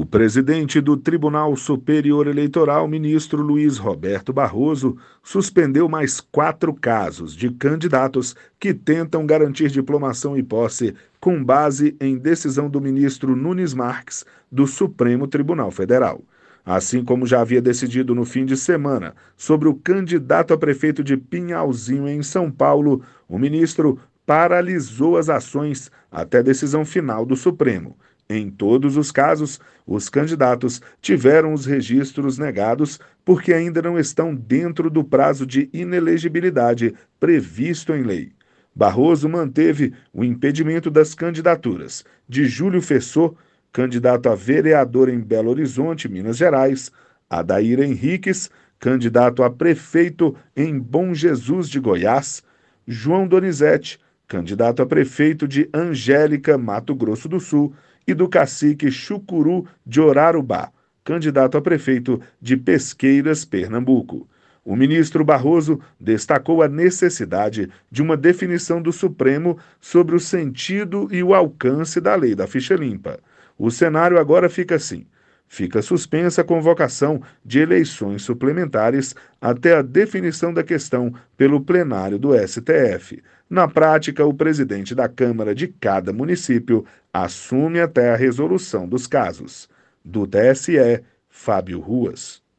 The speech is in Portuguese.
O presidente do Tribunal Superior Eleitoral, ministro Luiz Roberto Barroso, suspendeu mais quatro casos de candidatos que tentam garantir diplomação e posse com base em decisão do ministro Nunes Marques, do Supremo Tribunal Federal. Assim como já havia decidido no fim de semana sobre o candidato a prefeito de Pinhalzinho, em São Paulo, o ministro paralisou as ações até decisão final do Supremo. Em todos os casos, os candidatos tiveram os registros negados porque ainda não estão dentro do prazo de inelegibilidade previsto em lei. Barroso manteve o impedimento das candidaturas de Júlio Fessor, candidato a vereador em Belo Horizonte, Minas Gerais, Adair Henriques, candidato a prefeito em Bom Jesus de Goiás, João Donizete, candidato a prefeito de Angélica, Mato Grosso do Sul, e do cacique Chucuru de Orarubá, candidato a prefeito de Pesqueiras, Pernambuco. O ministro Barroso destacou a necessidade de uma definição do Supremo sobre o sentido e o alcance da lei da ficha limpa. O cenário agora fica assim: fica suspensa a convocação de eleições suplementares até a definição da questão pelo plenário do STF. Na prática, o presidente da Câmara de cada município assume até a resolução dos casos. Do TSE, Fábio Ruas.